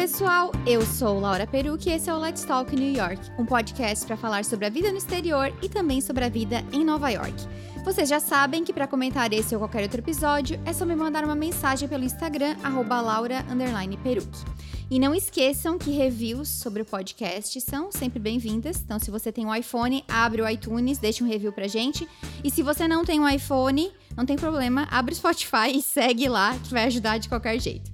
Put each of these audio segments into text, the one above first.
Pessoal! Eu sou Laura Peruque e esse é o Let's Talk New York, um podcast para falar sobre a vida no exterior e também sobre a vida em Nova York. Vocês já sabem que para comentar esse ou qualquer outro episódio é só me mandar uma mensagem pelo Instagram @laura_peruque. E não esqueçam que reviews sobre o podcast são sempre bem-vindas. Então, se você tem um iPhone, abre o iTunes, deixa um review pra gente. E se você não tem um iPhone, não tem problema, abre o Spotify e segue lá, que vai ajudar de qualquer jeito.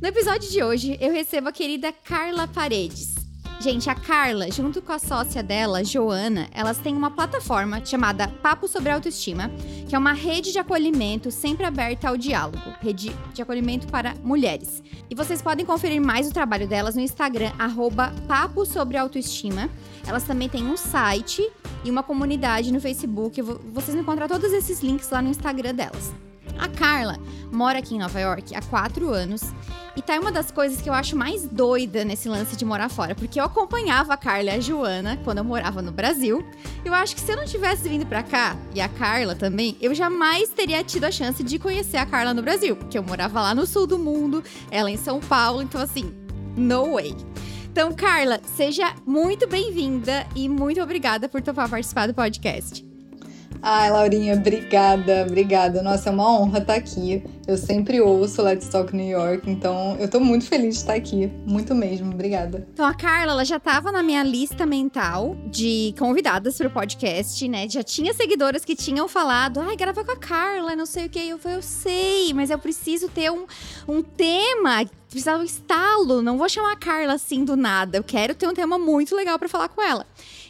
No episódio de hoje, eu recebo a querida Carla Paredes. Gente, a Carla, junto com a sócia dela, Joana, elas têm uma plataforma chamada Papo sobre Autoestima, que é uma rede de acolhimento sempre aberta ao diálogo, rede de acolhimento para mulheres. E vocês podem conferir mais o trabalho delas no Instagram, arroba Papo sobre Autoestima. Elas também têm um site e uma comunidade no Facebook. Vocês vão encontrar todos esses links lá no Instagram delas. A Carla mora aqui em Nova York há quatro anos e tá uma das coisas que eu acho mais doida nesse lance de morar fora, porque eu acompanhava a Carla e a Joana quando eu morava no Brasil. Eu acho que se eu não tivesse vindo para cá, e a Carla também, eu jamais teria tido a chance de conhecer a Carla no Brasil, porque eu morava lá no sul do mundo, ela em São Paulo, então assim, no way. Então, Carla, seja muito bem-vinda e muito obrigada por topar participar do podcast. Ai, Laurinha, obrigada, obrigada. Nossa, é uma honra estar aqui. Eu sempre ouço Let's Talk New York, então eu tô muito feliz de estar aqui. Muito mesmo, obrigada. Então, a Carla, ela já tava na minha lista mental de convidadas pro podcast, né? Já tinha seguidoras que tinham falado, ai, grava com a Carla, não sei o que. Eu falei, eu sei, mas eu preciso ter um, um tema precisava um estalo, não vou chamar a Carla assim do nada. Eu quero ter um tema muito legal para falar com ela.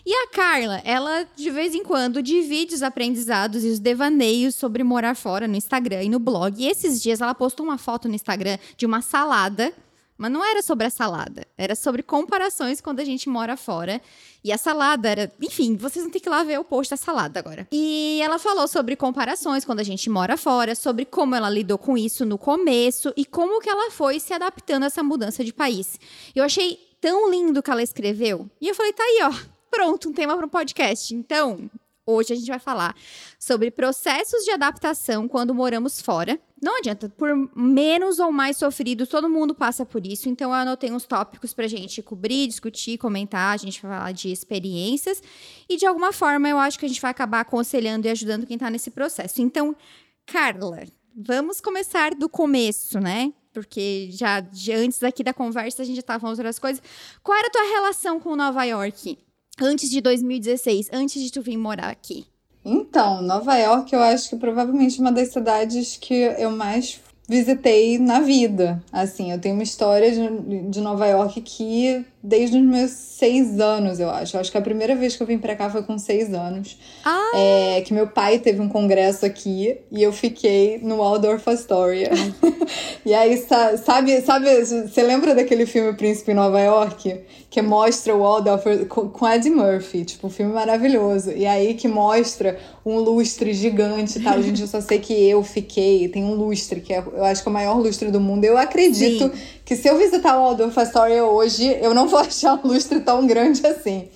E a Carla, ela de vez em quando divide os aprendizados e os devaneios sobre morar fora no Instagram e no blog. E esses dias ela postou uma foto no Instagram de uma salada. Mas não era sobre a salada, era sobre comparações quando a gente mora fora. E a salada era. Enfim, vocês vão ter que ir lá ver o post da salada agora. E ela falou sobre comparações quando a gente mora fora, sobre como ela lidou com isso no começo e como que ela foi se adaptando a essa mudança de país. Eu achei tão lindo que ela escreveu. E eu falei, tá aí, ó pronto, um tema para um podcast. Então, hoje a gente vai falar sobre processos de adaptação quando moramos fora. Não adianta, por menos ou mais sofrido, todo mundo passa por isso. Então, eu anotei uns tópicos pra gente cobrir, discutir, comentar. A gente vai falar de experiências. E, de alguma forma, eu acho que a gente vai acabar aconselhando e ajudando quem tá nesse processo. Então, Carla, vamos começar do começo, né? Porque já, já antes aqui da conversa a gente já tava falando outras coisas. Qual era a tua relação com Nova York? Antes de 2016, antes de tu vir morar aqui? Então, Nova York eu acho que provavelmente uma das cidades que eu mais visitei na vida. Assim, eu tenho uma história de, de Nova York que desde os meus seis anos, eu acho. Eu acho que a primeira vez que eu vim pra cá foi com seis anos. Ah. É, que meu pai teve um congresso aqui e eu fiquei no Waldorf Astoria. e aí, sabe, sabe, você lembra daquele filme Príncipe em Nova York? Que mostra o Waldorf com Eddie Murphy, tipo, um filme maravilhoso. E aí que mostra um lustre gigante e tal. Gente, eu só sei que eu fiquei. Tem um lustre, que é, eu acho que é o maior lustre do mundo. Eu acredito Sim. Que se eu visitar o Waldorf Astoria hoje, eu não vou achar um lustre tão grande assim.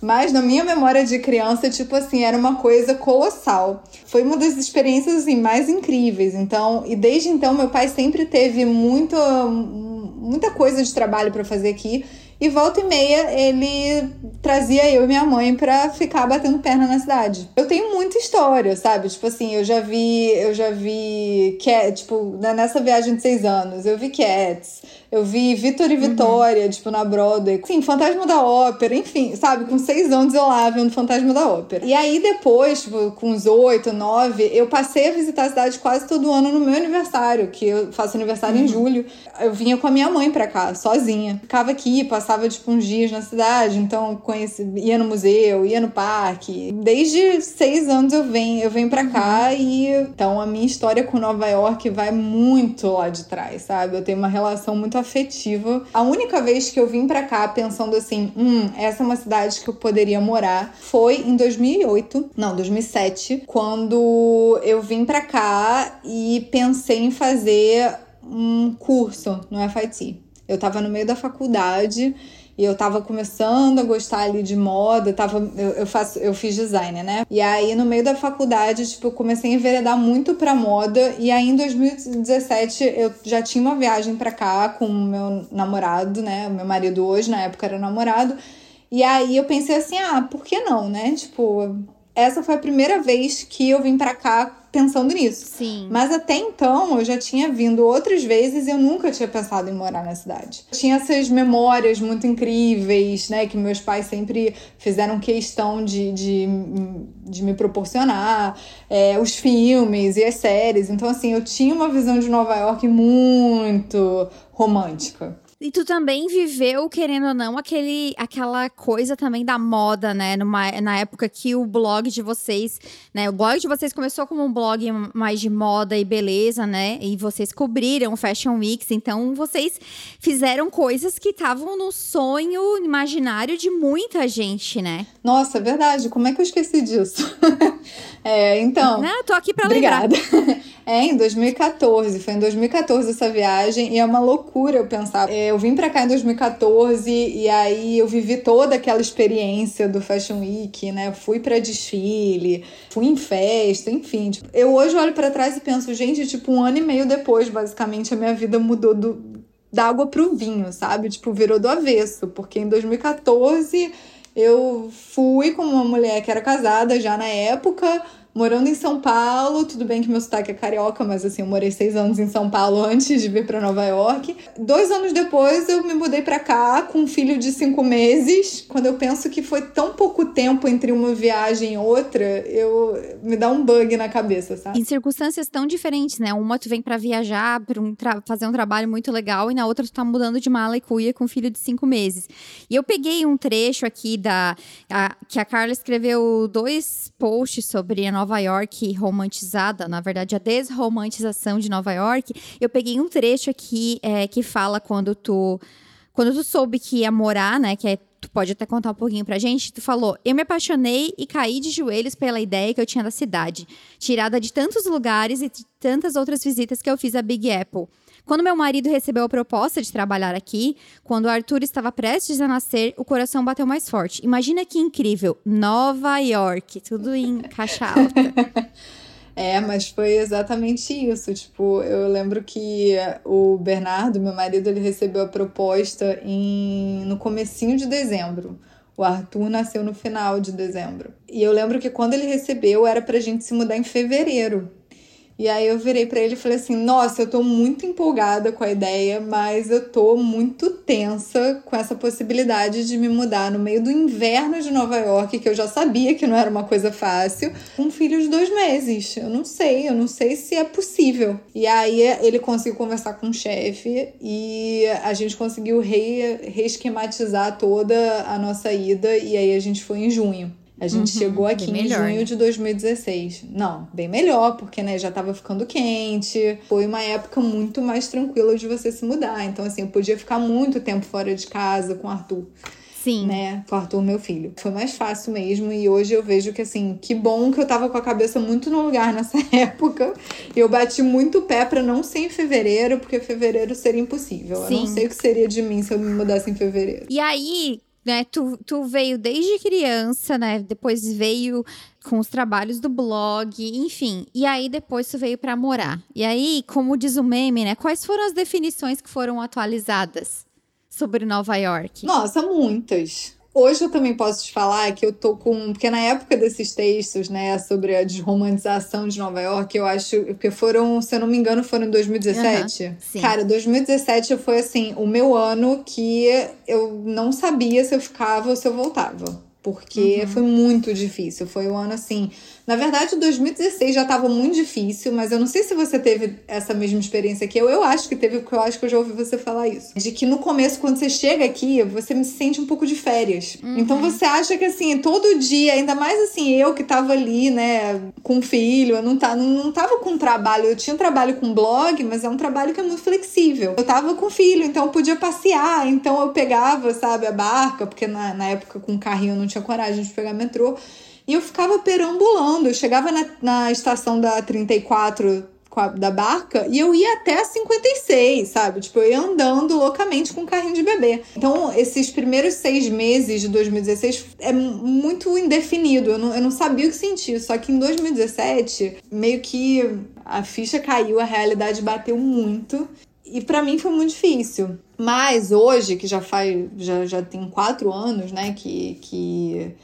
Mas na minha memória de criança, tipo assim, era uma coisa colossal. Foi uma das experiências assim, mais incríveis. Então, e desde então meu pai sempre teve muito, muita coisa de trabalho para fazer aqui. E volta e meia ele trazia eu e minha mãe pra ficar batendo perna na cidade. Eu tenho muita história, sabe? Tipo assim, eu já vi, eu já vi, Cat, tipo, nessa viagem de seis anos, eu vi Cats, eu vi Vitor e Vitória, uhum. tipo, na Broadway. Sim, Fantasma da Ópera, enfim, sabe? Com seis anos eu lá vendo Fantasma da Ópera. E aí depois, tipo, com uns oito, nove, eu passei a visitar a cidade quase todo ano no meu aniversário, que eu faço aniversário uhum. em julho. Eu vinha com a minha mãe pra cá, sozinha. Ficava aqui, passava, tipo, uns dias na cidade, então conheci, ia no museu, ia no parque. Desde seis anos eu venho, eu venho pra cá uhum. e... Então a minha história com Nova York vai muito lá de trás, sabe? Eu tenho uma relação muito afetiva. A única vez que eu vim para cá pensando assim, hum, essa é uma cidade que eu poderia morar, foi em 2008, não, 2007, quando eu vim para cá e pensei em fazer um curso no FIT. Eu tava no meio da faculdade E eu tava começando a gostar ali de moda, tava, eu, eu, faço, eu fiz design, né? E aí, no meio da faculdade, tipo, eu comecei a enveredar muito pra moda. E aí, em 2017, eu já tinha uma viagem pra cá com o meu namorado, né? Meu marido hoje, na época, era namorado. E aí eu pensei assim, ah, por que não, né? Tipo, essa foi a primeira vez que eu vim para cá pensando nisso. Sim. Mas até então eu já tinha vindo outras vezes e eu nunca tinha pensado em morar na cidade. Tinha essas memórias muito incríveis, né? Que meus pais sempre fizeram questão de, de, de me proporcionar, é, os filmes e as séries. Então, assim, eu tinha uma visão de Nova York muito romântica. E tu também viveu, querendo ou não, aquele, aquela coisa também da moda, né? Numa, na época que o blog de vocês, né? O blog de vocês começou como um blog mais de moda e beleza, né? E vocês cobriram Fashion Weeks, então vocês fizeram coisas que estavam no sonho imaginário de muita gente, né? Nossa, é verdade. Como é que eu esqueci disso? é, então. Não, tô aqui pra obrigada. É, em 2014. Foi em 2014 essa viagem e é uma loucura eu pensar. É, eu vim pra cá em 2014 e aí eu vivi toda aquela experiência do Fashion Week, né? Fui pra desfile, fui em festa, enfim. Tipo, eu hoje olho para trás e penso, gente, tipo, um ano e meio depois, basicamente, a minha vida mudou do, da água pro vinho, sabe? Tipo, virou do avesso. Porque em 2014 eu fui com uma mulher que era casada já na época morando em São Paulo, tudo bem que meu sotaque é carioca, mas assim, eu morei seis anos em São Paulo antes de vir para Nova York. Dois anos depois, eu me mudei para cá com um filho de cinco meses. Quando eu penso que foi tão pouco tempo entre uma viagem e outra, eu me dá um bug na cabeça, sabe? Em circunstâncias tão diferentes, né? Uma tu vem para viajar, para um fazer um trabalho muito legal, e na outra tu tá mudando de mala e cuia com um filho de cinco meses. E eu peguei um trecho aqui da a, que a Carla escreveu dois posts sobre a Nova Nova York romantizada, na verdade, a desromantização de Nova York, eu peguei um trecho aqui é, que fala quando tu. Quando tu soube que ia morar, né? Que é tu pode até contar um pouquinho pra gente, tu falou: "Eu me apaixonei e caí de joelhos pela ideia que eu tinha da cidade, tirada de tantos lugares e de tantas outras visitas que eu fiz a Big Apple. Quando meu marido recebeu a proposta de trabalhar aqui, quando o Arthur estava prestes a nascer, o coração bateu mais forte. Imagina que incrível! Nova York, tudo em caixa alta. É, mas foi exatamente isso. Tipo, eu lembro que o Bernardo, meu marido, ele recebeu a proposta em no comecinho de dezembro. O Arthur nasceu no final de dezembro. E eu lembro que quando ele recebeu, era pra gente se mudar em fevereiro. E aí eu virei para ele e falei assim: "Nossa, eu tô muito empolgada com a ideia, mas eu tô muito tensa com essa possibilidade de me mudar no meio do inverno de Nova York, que eu já sabia que não era uma coisa fácil, com um filho de dois meses. Eu não sei, eu não sei se é possível". E aí ele conseguiu conversar com o chefe e a gente conseguiu re reesquematizar toda a nossa ida e aí a gente foi em junho. A gente uhum, chegou aqui em melhor, junho né? de 2016. Não, bem melhor, porque né, já tava ficando quente. Foi uma época muito mais tranquila de você se mudar. Então, assim, eu podia ficar muito tempo fora de casa com o Arthur. Sim. Né? Com o Arthur, meu filho. Foi mais fácil mesmo. E hoje eu vejo que, assim, que bom que eu tava com a cabeça muito no lugar nessa época. Eu bati muito o pé para não ser em fevereiro, porque fevereiro seria impossível. Sim. Eu não sei o que seria de mim se eu me mudasse em fevereiro. E aí, né? Tu, tu veio desde criança, né? Depois veio com os trabalhos do blog, enfim. E aí depois tu veio para morar. E aí, como diz o meme, né? Quais foram as definições que foram atualizadas sobre Nova York? Nossa, muitas. Hoje eu também posso te falar que eu tô com. Porque na época desses textos, né, sobre a desromantização de Nova York, eu acho. Porque foram, se eu não me engano, foram em 2017. Uhum, Cara, 2017 foi assim, o meu ano que eu não sabia se eu ficava ou se eu voltava. Porque uhum. foi muito difícil. Foi um ano assim na verdade, 2016 já estava muito difícil, mas eu não sei se você teve essa mesma experiência que eu. Eu acho que teve, porque eu acho que eu já ouvi você falar isso. De que no começo, quando você chega aqui, você me sente um pouco de férias. Uhum. Então você acha que assim, todo dia, ainda mais assim, eu que tava ali, né, com filho, eu não, tá, não, não tava com trabalho. Eu tinha trabalho com blog, mas é um trabalho que é muito flexível. Eu tava com filho, então eu podia passear, então eu pegava, sabe, a barca, porque na, na época com carrinho eu não tinha coragem de pegar metrô. E eu ficava perambulando. Eu chegava na, na estação da 34 da barca e eu ia até 56, sabe? Tipo, eu ia andando loucamente com um carrinho de bebê. Então, esses primeiros seis meses de 2016 é muito indefinido. Eu não, eu não sabia o que sentir. Só que em 2017, meio que a ficha caiu, a realidade bateu muito. E para mim foi muito difícil. Mas hoje, que já faz. já, já tem quatro anos, né? Que, que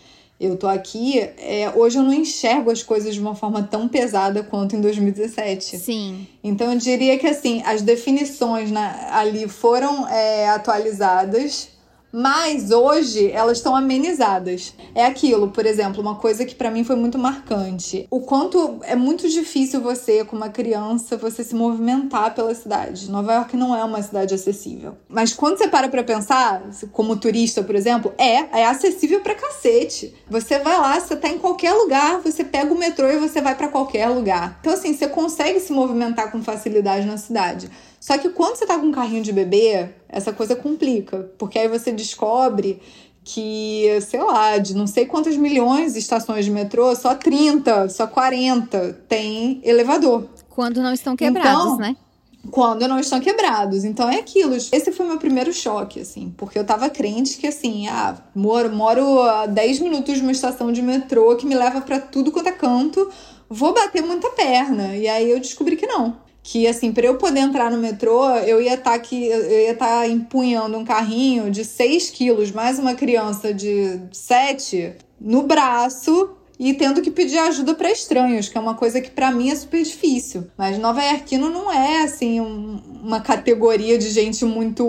eu tô aqui, é, hoje eu não enxergo as coisas de uma forma tão pesada quanto em 2017. Sim. Então eu diria que assim, as definições né, ali foram é, atualizadas mas hoje elas estão amenizadas. É aquilo, por exemplo, uma coisa que para mim foi muito marcante. O quanto é muito difícil você, como uma criança, você se movimentar pela cidade. Nova York não é uma cidade acessível. Mas quando você para pra pensar, como turista, por exemplo, é, é acessível pra cacete. Você vai lá, você tá em qualquer lugar, você pega o metrô e você vai para qualquer lugar. Então assim, você consegue se movimentar com facilidade na cidade. Só que quando você tá com um carrinho de bebê, essa coisa complica, porque aí você descobre que, sei lá, de não sei quantas milhões de estações de metrô, só 30, só 40 tem elevador. Quando não estão quebrados, então, né? Quando não estão quebrados. Então é aquilo. Esse foi meu primeiro choque, assim, porque eu tava crente que, assim, ah, moro, moro a 10 minutos de uma estação de metrô que me leva para tudo quanto é canto, vou bater muita perna. E aí eu descobri que não que assim, para eu poder entrar no metrô, eu ia estar tá aqui, eu ia estar tá empunhando um carrinho de 6 quilos, mais uma criança de 7 no braço e tendo que pedir ajuda para estranhos, que é uma coisa que para mim é super difícil. Mas Nova Iorquino não é assim um, uma categoria de gente muito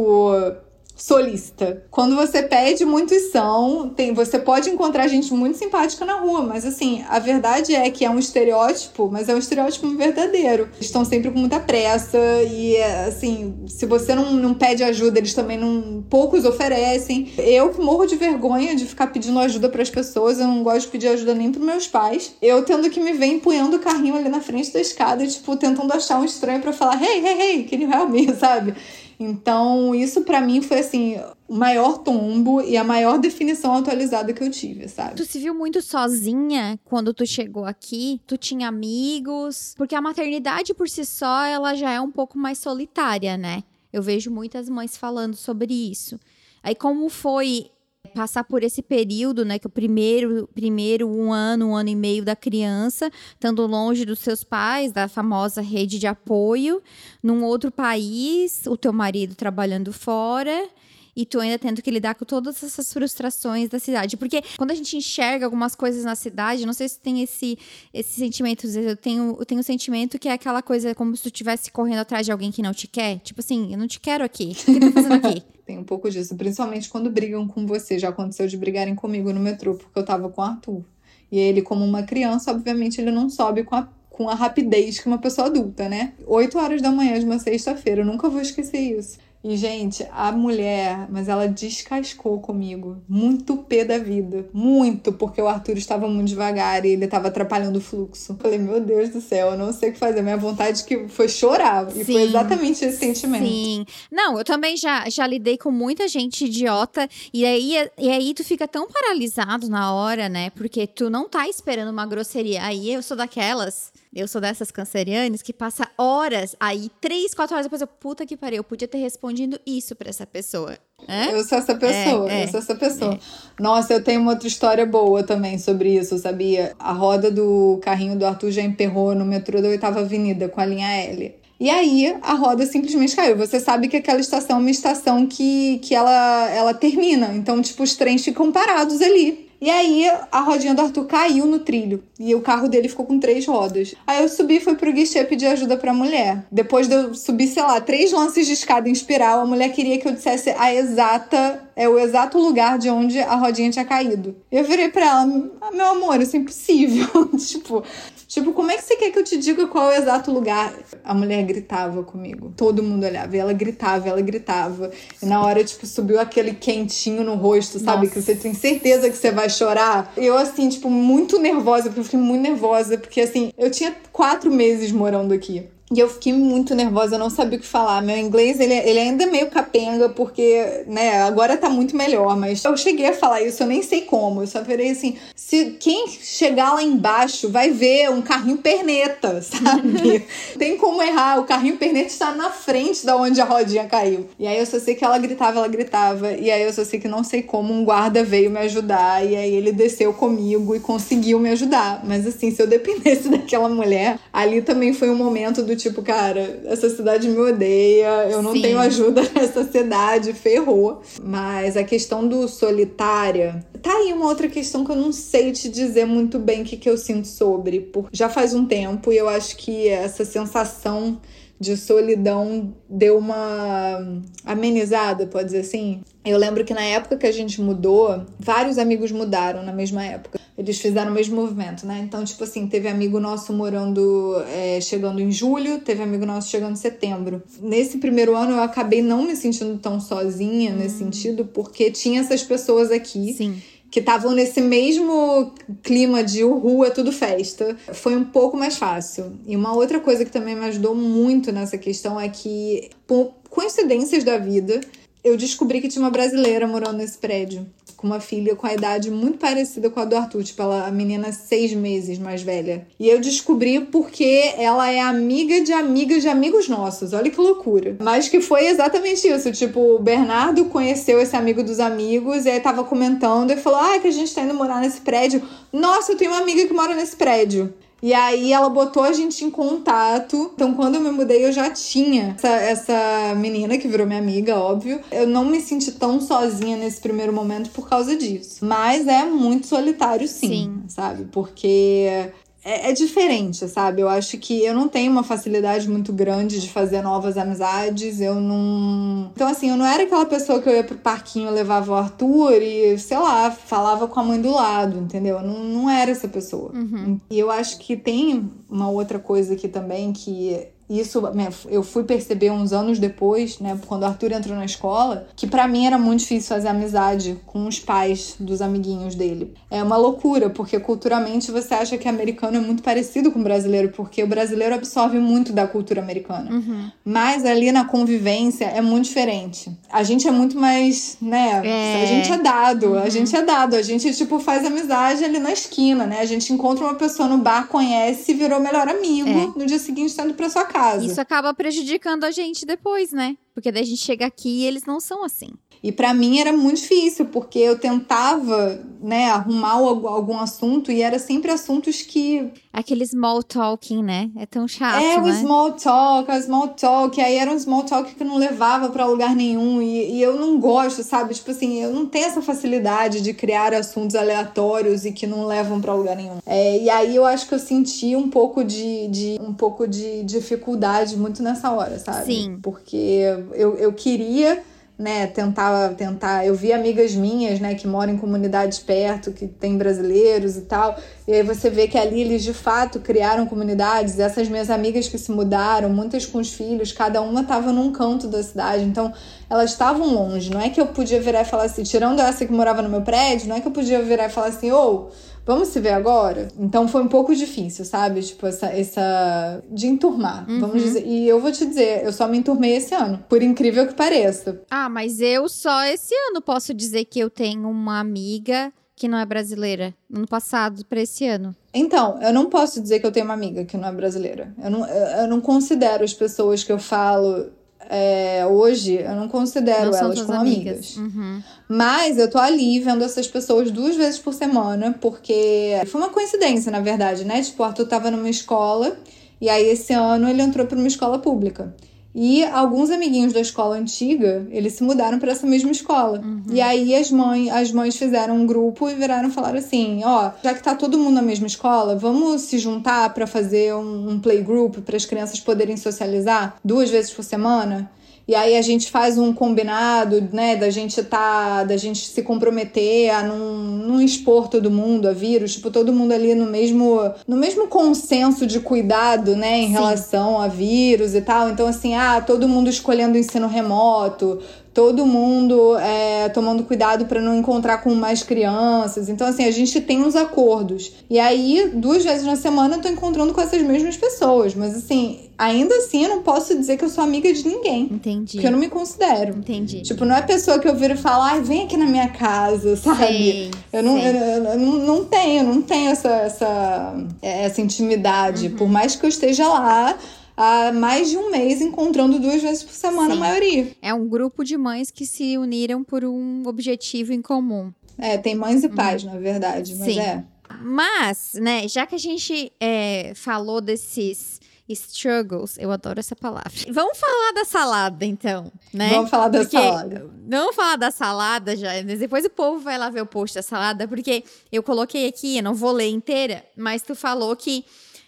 solista. Quando você pede muitos são, tem, você pode encontrar gente muito simpática na rua, mas assim, a verdade é que é um estereótipo, mas é um estereótipo verdadeiro. Eles estão sempre com muita pressa e assim, se você não, não pede ajuda, eles também não poucos oferecem. Eu que morro de vergonha de ficar pedindo ajuda para as pessoas, eu não gosto de pedir ajuda nem para meus pais. Eu tendo que me ver empunhando o carrinho ali na frente da escada, tipo, tentando achar um estranho para falar: "Hey, hey, hey, can you help me?", sabe? Então, isso para mim foi assim, o maior tombo e a maior definição atualizada que eu tive, sabe? Tu se viu muito sozinha quando tu chegou aqui? Tu tinha amigos? Porque a maternidade por si só, ela já é um pouco mais solitária, né? Eu vejo muitas mães falando sobre isso. Aí como foi passar por esse período, né, que o primeiro, primeiro um ano, um ano e meio da criança, estando longe dos seus pais, da famosa rede de apoio, num outro país, o teu marido trabalhando fora, e tu ainda tendo que lidar com todas essas frustrações da cidade. Porque quando a gente enxerga algumas coisas na cidade, não sei se tem esse, esse sentimento, eu tenho, eu tenho um sentimento que é aquela coisa como se tu estivesse correndo atrás de alguém que não te quer. Tipo assim, eu não te quero aqui. O que tá fazendo aqui? Tem um pouco disso, principalmente quando brigam com você. Já aconteceu de brigarem comigo no metrô, porque eu tava com o Arthur. E ele, como uma criança, obviamente, ele não sobe com a, com a rapidez que uma pessoa adulta, né? Oito horas da manhã de uma sexta-feira, eu nunca vou esquecer isso. E, gente, a mulher, mas ela descascou comigo. Muito pé da vida. Muito, porque o Arthur estava muito devagar e ele estava atrapalhando o fluxo. Falei, meu Deus do céu, eu não sei o que fazer. Minha vontade que foi chorar. E sim, foi exatamente esse sentimento. Sim. Não, eu também já, já lidei com muita gente idiota. E aí, e aí tu fica tão paralisado na hora, né? Porque tu não tá esperando uma grosseria. Aí eu sou daquelas eu sou dessas cancerianas que passa horas, aí três, quatro horas depois eu, puta que pariu, eu podia ter respondido isso pra essa pessoa. É? Eu sou essa pessoa, é, é, eu sou essa pessoa. É. Nossa, eu tenho uma outra história boa também sobre isso, sabia? A roda do carrinho do Arthur já emperrou no metrô da oitava avenida com a linha L. E aí a roda simplesmente caiu. Você sabe que aquela estação é uma estação que, que ela, ela termina. Então, tipo, os trens ficam parados ali. E aí a rodinha do Arthur caiu no trilho e o carro dele ficou com três rodas. Aí eu subi e fui pro guichê pedir ajuda pra mulher. Depois de eu subir, sei lá, três lances de escada em espiral, a mulher queria que eu dissesse a exata, é o exato lugar de onde a rodinha tinha caído. Eu virei pra ela, ah, meu amor, isso é impossível. tipo, Tipo, como é que você quer que eu te diga qual é o exato lugar? A mulher gritava comigo. Todo mundo olhava. E ela gritava, ela gritava. E na hora, tipo, subiu aquele quentinho no rosto, sabe? Nossa. Que você tem certeza que você vai chorar. Eu, assim, tipo, muito nervosa, porque eu fiquei muito nervosa. Porque, assim, eu tinha quatro meses morando aqui. E eu fiquei muito nervosa, eu não sabia o que falar. Meu inglês, ele, ele ainda é meio capenga, porque, né, agora tá muito melhor, mas eu cheguei a falar isso, eu nem sei como. Eu só virei assim: se quem chegar lá embaixo vai ver um carrinho perneta, sabe? Tem como errar, o carrinho perneta está na frente da onde a rodinha caiu. E aí eu só sei que ela gritava, ela gritava. E aí eu só sei que não sei como um guarda veio me ajudar. E aí ele desceu comigo e conseguiu me ajudar. Mas assim, se eu dependesse daquela mulher, ali também foi um momento do tipo, cara, essa cidade me odeia, eu não Sim. tenho ajuda nessa cidade, ferrou. Mas a questão do solitária, tá aí uma outra questão que eu não sei te dizer muito bem o que, que eu sinto sobre. Porque já faz um tempo e eu acho que essa sensação de solidão deu uma amenizada, pode dizer assim. Eu lembro que na época que a gente mudou, vários amigos mudaram na mesma época. Eles fizeram o mesmo movimento, né? Então, tipo assim, teve amigo nosso morando, é, chegando em julho, teve amigo nosso chegando em setembro. Nesse primeiro ano, eu acabei não me sentindo tão sozinha nesse hum. sentido, porque tinha essas pessoas aqui. Sim que estavam nesse mesmo clima de uhul, é tudo festa, foi um pouco mais fácil. E uma outra coisa que também me ajudou muito nessa questão é que, por coincidências da vida, eu descobri que tinha uma brasileira morando nesse prédio com uma filha com a idade muito parecida com a do Arthur, tipo, ela, a menina seis meses mais velha. E eu descobri porque ela é amiga de amigas de amigos nossos. Olha que loucura. Mas que foi exatamente isso. Tipo, o Bernardo conheceu esse amigo dos amigos e aí tava comentando e falou: Ah, que a gente tá indo morar nesse prédio. Nossa, eu tenho uma amiga que mora nesse prédio. E aí ela botou a gente em contato. Então, quando eu me mudei, eu já tinha essa, essa menina que virou minha amiga, óbvio. Eu não me senti tão sozinha nesse primeiro momento por causa disso. Mas é muito solitário, sim, sim. sabe? Porque é, é, diferente, sabe? Eu acho que eu não tenho uma facilidade muito grande de fazer novas amizades. Eu não. Então, assim, eu não era aquela pessoa que eu ia pro parquinho, levava o Arthur e, sei lá, falava com a mãe do lado, entendeu? Eu não, não era essa pessoa. Uhum. E eu acho que tem uma outra coisa aqui também que isso eu fui perceber uns anos depois, né, quando o Arthur entrou na escola, que para mim era muito difícil fazer amizade com os pais dos amiguinhos dele. É uma loucura, porque culturalmente você acha que americano é muito parecido com o brasileiro, porque o brasileiro absorve muito da cultura americana. Uhum. Mas ali na convivência é muito diferente. A gente é muito mais, né, é. a gente é dado, uhum. a gente é dado, a gente tipo faz amizade ali na esquina, né? A gente encontra uma pessoa no bar, conhece e virou melhor amigo, é. no dia seguinte tá indo para sua casa casa. Isso acaba prejudicando a gente depois, né? Porque daí a gente chega aqui e eles não são assim. E para mim era muito difícil, porque eu tentava, né, arrumar algum assunto e era sempre assuntos que. Aquele small talking, né? É tão chato. É, o né? small talk, o small talk. Aí era um small talk que não levava para lugar nenhum. E, e, eu não gosto, sabe? Tipo assim, eu não tenho essa facilidade de criar assuntos aleatórios e que não levam para lugar nenhum. É, e aí eu acho que eu senti um pouco de, de, um pouco de dificuldade muito nessa hora, sabe? Sim. Porque eu, eu queria né, tentar, tentar. Eu vi amigas minhas, né, que moram em comunidades perto, que tem brasileiros e tal. E aí você vê que ali eles de fato criaram comunidades. Essas minhas amigas que se mudaram, muitas com os filhos, cada uma estava num canto da cidade. Então, elas estavam longe. Não é que eu podia virar e falar assim, tirando essa que morava no meu prédio, não é que eu podia virar e falar assim, ou oh, vamos se ver agora? Então foi um pouco difícil, sabe? Tipo, essa. essa de enturmar, uhum. vamos dizer. E eu vou te dizer, eu só me enturmei esse ano, por incrível que pareça. Ah, mas eu só esse ano posso dizer que eu tenho uma amiga que não é brasileira, ano passado para esse ano. Então, eu não posso dizer que eu tenho uma amiga que não é brasileira. Eu não, eu não considero as pessoas que eu falo é, hoje, eu não considero não elas como amigas. amigas. Uhum. Mas eu tô ali vendo essas pessoas duas vezes por semana, porque foi uma coincidência, na verdade, né? Tipo, o Arthur tava numa escola e aí esse ano ele entrou para uma escola pública. E alguns amiguinhos da escola antiga, eles se mudaram para essa mesma escola. Uhum. E aí as mães, as mães fizeram um grupo e viraram e falaram assim: ó, já que tá todo mundo na mesma escola, vamos se juntar para fazer um, um playgroup para as crianças poderem socializar duas vezes por semana? E aí a gente faz um combinado, né, da gente tá, da gente se comprometer a não, não expor todo mundo a vírus, tipo, todo mundo ali no mesmo, no mesmo consenso de cuidado, né, em Sim. relação a vírus e tal. Então, assim, ah, todo mundo escolhendo o ensino remoto, todo mundo é, tomando cuidado para não encontrar com mais crianças. Então, assim, a gente tem uns acordos. E aí, duas vezes na semana, eu tô encontrando com essas mesmas pessoas. Mas, assim, ainda assim eu não posso dizer que eu sou amiga de ninguém. Entendi. Porque eu não me considero. Entendi. Tipo, não é pessoa que eu viro e falo, ai, vem aqui na minha casa, sabe? Sei, eu não, sei. eu, eu não, tenho, não tenho essa, essa, essa intimidade. Uhum. Por mais que eu esteja lá há mais de um mês encontrando duas vezes por semana Sim. a maioria. É um grupo de mães que se uniram por um objetivo em comum. É, tem mães e pais, na verdade, mas Uhum. Sim. é. Mas, né, já que a gente é, falou desses struggles, eu adoro essa palavra. Vamos falar da salada, então, né? Vamos falar da Porque- salada. Vamos falar da salada já, mas depois o povo vai lá ver o post da salada, porque eu coloquei aqui, eu não vou ler inteira, mas tu falou que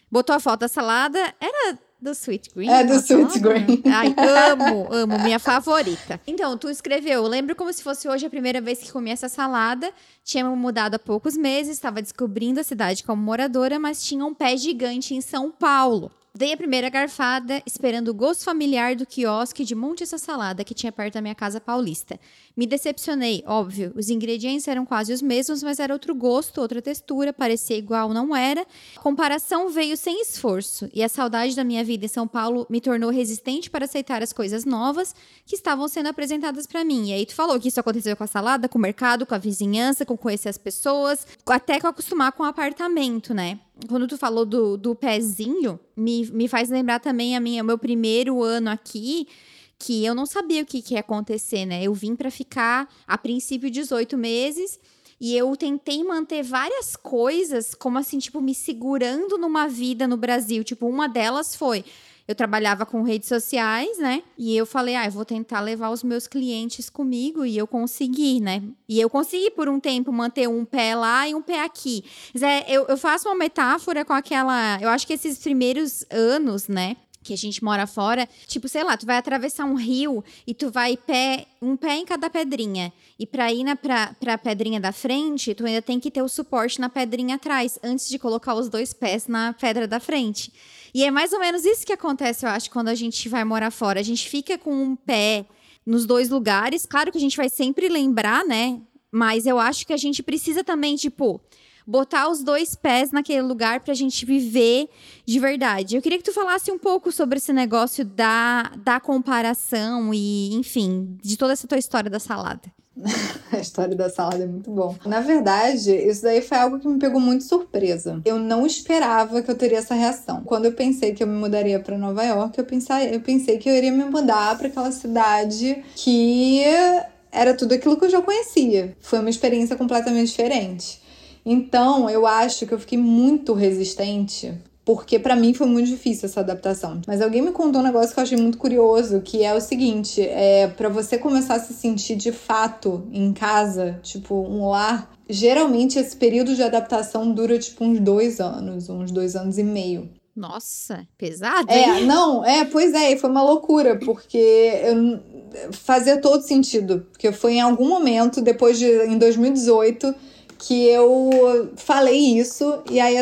botou a foto da salada, era do Sweet Green? É, do a Sweet salada? Green. Ai, amo, amo, minha favorita. Então, tu escreveu, eu lembro como se fosse hoje a primeira vez que comi essa salada, tinha mudado há poucos meses, estava descobrindo a cidade como moradora, mas tinha um pé gigante em São Paulo. Dei a primeira garfada, esperando o gosto familiar do quiosque de monte essa salada que tinha perto da minha casa paulista. Me decepcionei, óbvio. Os ingredientes eram quase os mesmos, mas era outro gosto, outra textura, parecia igual, não era. A comparação veio sem esforço, e a saudade da minha vida em São Paulo me tornou resistente para aceitar as coisas novas que estavam sendo apresentadas para mim. E aí tu falou que isso aconteceu com a salada, com o mercado, com a vizinhança, com conhecer as pessoas, até com acostumar com o apartamento, né? Quando tu falou do, do pezinho, me, me faz lembrar também a minha, o meu primeiro ano aqui, que eu não sabia o que, que ia acontecer, né? Eu vim para ficar, a princípio, 18 meses. E eu tentei manter várias coisas, como assim, tipo, me segurando numa vida no Brasil. Tipo, uma delas foi. Eu trabalhava com redes sociais, né? E eu falei, ah, eu vou tentar levar os meus clientes comigo. E eu consegui, né? E eu consegui, por um tempo, manter um pé lá e um pé aqui. Zé, eu, eu faço uma metáfora com aquela. Eu acho que esses primeiros anos, né? que a gente mora fora, tipo, sei lá, tu vai atravessar um rio e tu vai pé, um pé em cada pedrinha. E pra ir na, pra, pra pedrinha da frente, tu ainda tem que ter o suporte na pedrinha atrás, antes de colocar os dois pés na pedra da frente. E é mais ou menos isso que acontece, eu acho, quando a gente vai morar fora. A gente fica com um pé nos dois lugares. Claro que a gente vai sempre lembrar, né? Mas eu acho que a gente precisa também, tipo, botar os dois pés naquele lugar pra gente viver de verdade. Eu queria que tu falasse um pouco sobre esse negócio da, da comparação e, enfim, de toda essa tua história da salada. A história da salada é muito bom. Na verdade, isso daí foi algo que me pegou muito surpresa. Eu não esperava que eu teria essa reação. Quando eu pensei que eu me mudaria para Nova York, eu pensei, eu pensei que eu iria me mudar para aquela cidade que era tudo aquilo que eu já conhecia. Foi uma experiência completamente diferente. Então, eu acho que eu fiquei muito resistente porque para mim foi muito difícil essa adaptação. Mas alguém me contou um negócio que eu achei muito curioso, que é o seguinte, é para você começar a se sentir de fato em casa, tipo um lar, geralmente esse período de adaptação dura tipo uns dois anos, uns dois anos e meio. Nossa, pesado, hein? É, não, é, pois é, foi uma loucura, porque eu fazia todo sentido, porque foi em algum momento depois de em 2018 que eu falei isso e aí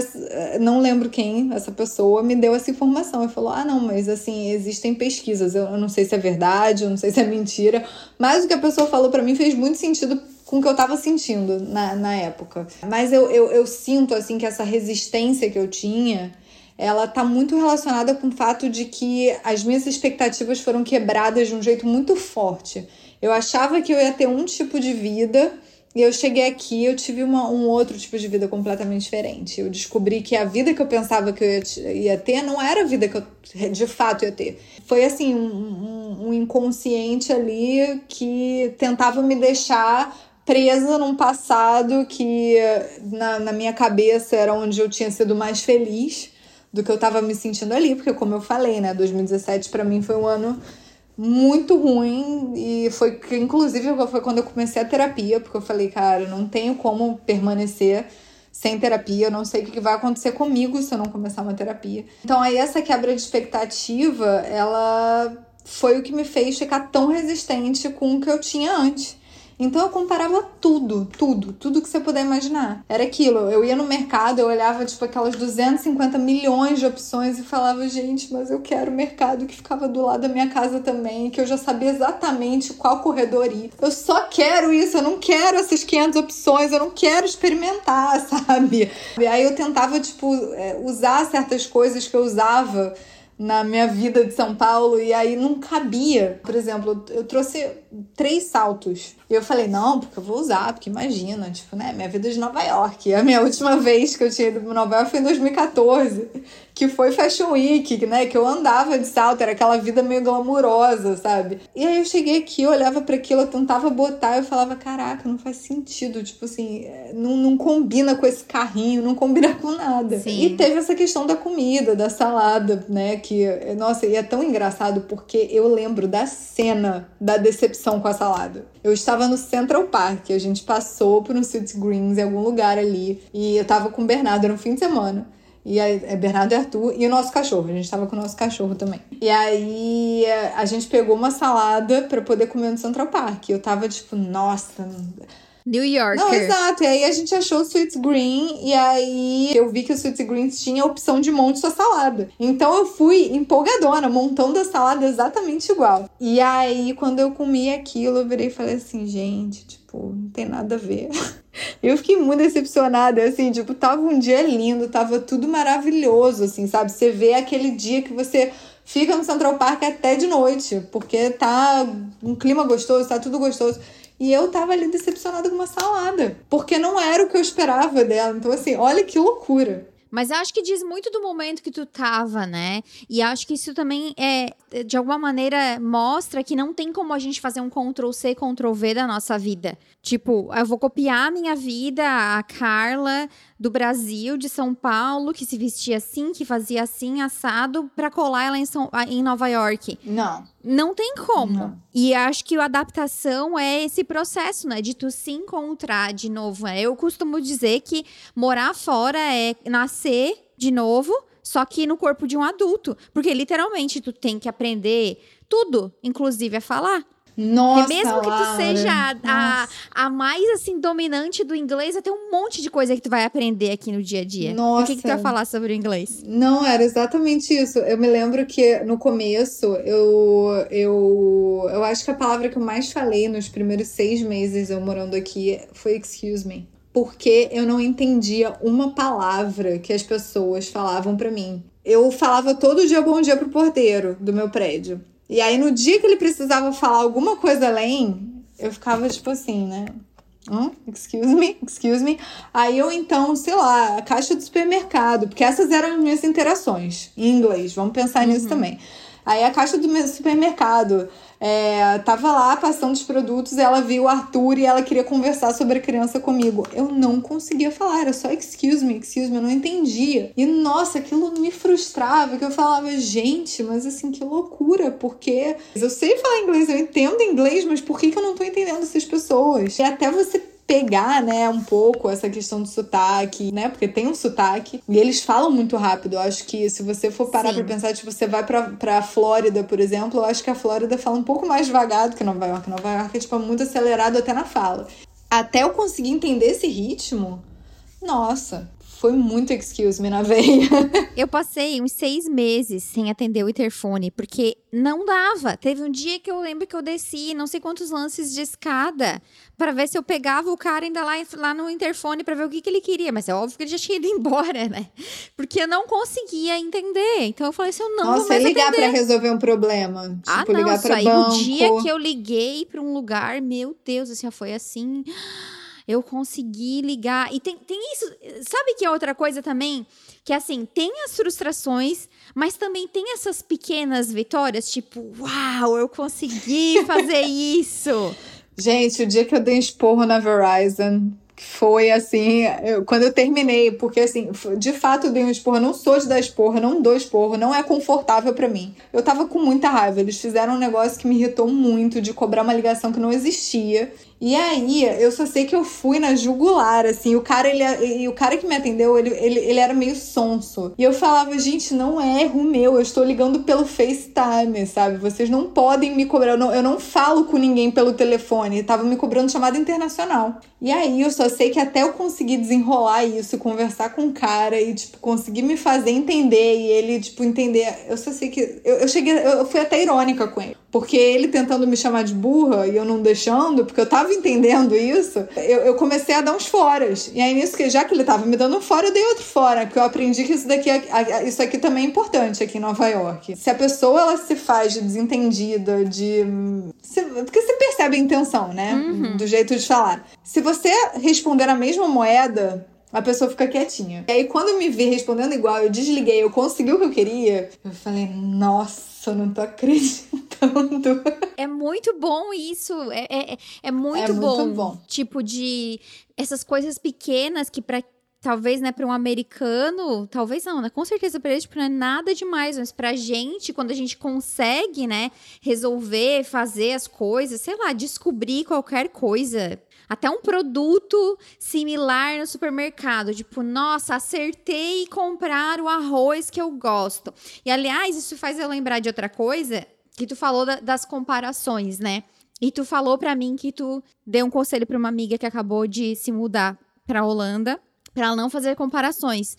não lembro quem essa pessoa me deu essa informação. E falou ah não mas assim existem pesquisas. Eu não sei se é verdade eu não sei se é mentira. Mas o que a pessoa falou para mim fez muito sentido com o que eu tava sentindo na, na época. Mas eu, eu, eu sinto assim que essa resistência que eu tinha ela tá muito relacionada com o fato de que as minhas expectativas foram quebradas de um jeito muito forte. Eu achava que eu ia ter um tipo de vida e eu cheguei aqui, eu tive uma, um outro tipo de vida completamente diferente. Eu descobri que a vida que eu pensava que eu ia, ter não era a vida que eu de fato ia ter. Foi assim, um, um, um inconsciente ali que tentava me deixar presa num passado que na, na minha cabeça era onde eu tinha sido mais feliz do que eu tava me sentindo ali, porque como eu falei, né, 2017 para mim foi um ano muito ruim e foi que inclusive foi quando eu comecei a terapia, porque eu falei, cara, não tenho como permanecer sem terapia, eu não sei o que vai acontecer comigo se eu não começar uma terapia. Então aí essa quebra de expectativa, ela foi o que me fez ficar tão resistente com o que eu tinha antes. Então eu comparava tudo, tudo, tudo que você puder imaginar. Era aquilo, eu ia no mercado, eu olhava tipo aquelas 250 milhões de opções e falava, gente, mas eu quero o mercado que ficava do lado da minha casa também, que eu já sabia exatamente qual corredor ir. Eu só quero isso, eu não quero essas 500 opções, eu não quero experimentar, sabe? E aí eu tentava tipo usar certas coisas que eu usava na minha vida de São Paulo e aí não cabia. Por exemplo, eu trouxe três saltos. E eu falei, não, porque eu vou usar, porque imagina, tipo, né, minha vida de Nova York. A minha última vez que eu tinha ido para Nova York foi em 2014 que foi Fashion Week, né? Que eu andava de salto, era aquela vida meio glamurosa, sabe? E aí eu cheguei aqui, eu olhava para aquilo, eu tentava botar, eu falava, caraca, não faz sentido, tipo assim, é, não, não combina com esse carrinho, não combina com nada. Sim. E teve essa questão da comida, da salada, né? Que, nossa, e é tão engraçado porque eu lembro da cena da decepção com a salada. Eu estava no Central Park, a gente passou por um Sweet Greens em algum lugar ali, e eu tava com o Bernardo, era um fim de semana. E é Bernardo e Arthur e o nosso cachorro. A gente tava com o nosso cachorro também. E aí a gente pegou uma salada para poder comer no Central Park. Eu tava tipo, nossa. New York. Não, exato. E aí a gente achou o Sweet Green e aí eu vi que o Sweet Green tinha a opção de monte sua salada. Então eu fui empolgadona, montando a salada exatamente igual. E aí quando eu comi aquilo, eu virei e falei assim, gente, tipo, não tem nada a ver. Eu fiquei muito decepcionada, assim, tipo, tava um dia lindo, tava tudo maravilhoso, assim, sabe? Você vê aquele dia que você fica no Central Park até de noite, porque tá um clima gostoso, tá tudo gostoso. E eu tava ali decepcionada com uma salada, porque não era o que eu esperava dela. Então, assim, olha que loucura. Mas acho que diz muito do momento que tu tava, né? E acho que isso também é, de alguma maneira, mostra que não tem como a gente fazer um Ctrl C, Ctrl V da nossa vida. Tipo, eu vou copiar a minha vida, a Carla do Brasil, de São Paulo, que se vestia assim, que fazia assim, assado, para colar ela em, São, em Nova York. Não. Não tem como. Não. E acho que a adaptação é esse processo, né? De tu se encontrar de novo. Né? Eu costumo dizer que morar fora é nascer de novo, só que no corpo de um adulto. Porque literalmente tu tem que aprender tudo, inclusive a falar. Nossa, Porque mesmo que tu seja a, a, mais assim dominante do inglês, ter um monte de coisa que tu vai aprender aqui no dia a dia. Nossa. O que, que tu vai falar sobre o inglês? Não, era exatamente isso. Eu me lembro que no começo eu, eu, eu acho que a palavra que eu mais falei nos primeiros seis meses eu morando aqui foi excuse me. Porque eu não entendia uma palavra que as pessoas falavam para mim. Eu falava todo dia bom dia pro porteiro do meu prédio. E aí, no dia que ele precisava falar alguma coisa além, eu ficava tipo assim, né? Hum, excuse me, excuse me. Aí eu então, sei lá, a caixa do supermercado, porque essas eram as minhas interações em inglês, vamos pensar uhum. nisso também. Aí a caixa do supermercado, é, tava lá passando os produtos, ela viu o Arthur e ela queria conversar sobre a criança comigo. Eu não conseguia falar, era só excuse me, excuse me, eu não entendia. E nossa, aquilo me frustrava, que eu falava, gente, mas assim, que loucura, porque eu sei falar inglês, eu entendo inglês, mas por que, que eu não tô entendendo essas pessoas? E até você pegar, né, um pouco essa questão do sotaque, né? Porque tem um sotaque e eles falam muito rápido. Eu acho que se você for parar Sim. pra pensar, tipo, você vai pra, pra Flórida, por exemplo, eu acho que a Flórida fala um pouco mais devagar do que Nova York. Nova York é, tipo, muito acelerado até na fala. Até eu conseguir entender esse ritmo, nossa, foi muito excuse me na veia. Eu passei uns seis meses sem atender o interfone, porque não dava. Teve um dia que eu lembro que eu desci não sei quantos lances de escada para ver se eu pegava o cara ainda lá, lá no interfone para ver o que, que ele queria. Mas é óbvio que ele já tinha ido embora, né? Porque eu não conseguia entender. Então eu falei assim, eu não Nossa, vou mais ligar para resolver um problema. Tipo, ah, não, ligar pra banco. O dia que eu liguei para um lugar, meu Deus, assim, foi assim eu consegui ligar. E tem, tem isso. Sabe que é outra coisa também? Que assim, tem as frustrações, mas também tem essas pequenas vitórias, tipo, uau, eu consegui fazer isso. Gente, o dia que eu dei esporro na Verizon, foi assim, eu, quando eu terminei, porque assim, de fato eu dei um esporro, eu não sou de dar esporro, não dou esporro, não é confortável para mim. Eu tava com muita raiva, eles fizeram um negócio que me irritou muito de cobrar uma ligação que não existia. E aí, eu só sei que eu fui na jugular, assim, o cara, ele, e o cara que me atendeu, ele, ele, ele era meio sonso. E eu falava, gente, não é erro meu, eu estou ligando pelo FaceTime, sabe? Vocês não podem me cobrar, eu não, eu não falo com ninguém pelo telefone, tava me cobrando chamada internacional. E aí, eu só sei que até eu conseguir desenrolar isso, conversar com o cara e, tipo, conseguir me fazer entender e ele, tipo, entender, eu só sei que, eu, eu cheguei, eu fui até irônica com ele. Porque ele tentando me chamar de burra e eu não deixando, porque eu tava entendendo isso, eu, eu comecei a dar uns foras. E aí, nisso, que já que ele tava me dando um fora, eu dei outro fora, porque eu aprendi que isso daqui, é, isso aqui também é importante aqui em Nova York. Se a pessoa ela se faz de desentendida, de. porque você percebe a intenção, né? Uhum. Do jeito de falar. Se você responder a mesma moeda, a pessoa fica quietinha. E aí, quando me vi respondendo igual, eu desliguei, eu consegui o que eu queria, eu falei, nossa, eu não tô acreditando. É muito bom isso. É, é, é muito, é bom. muito bom. Tipo, de essas coisas pequenas que para talvez, né, para um americano, talvez não, né? Com certeza para eles tipo, não é nada demais, mas pra gente, quando a gente consegue, né, resolver, fazer as coisas, sei lá, descobrir qualquer coisa, até um produto similar no supermercado. Tipo, nossa, acertei comprar o arroz que eu gosto. E aliás, isso faz eu lembrar de outra coisa que tu falou da, das comparações, né? E tu falou para mim que tu deu um conselho para uma amiga que acabou de se mudar para Holanda para não fazer comparações.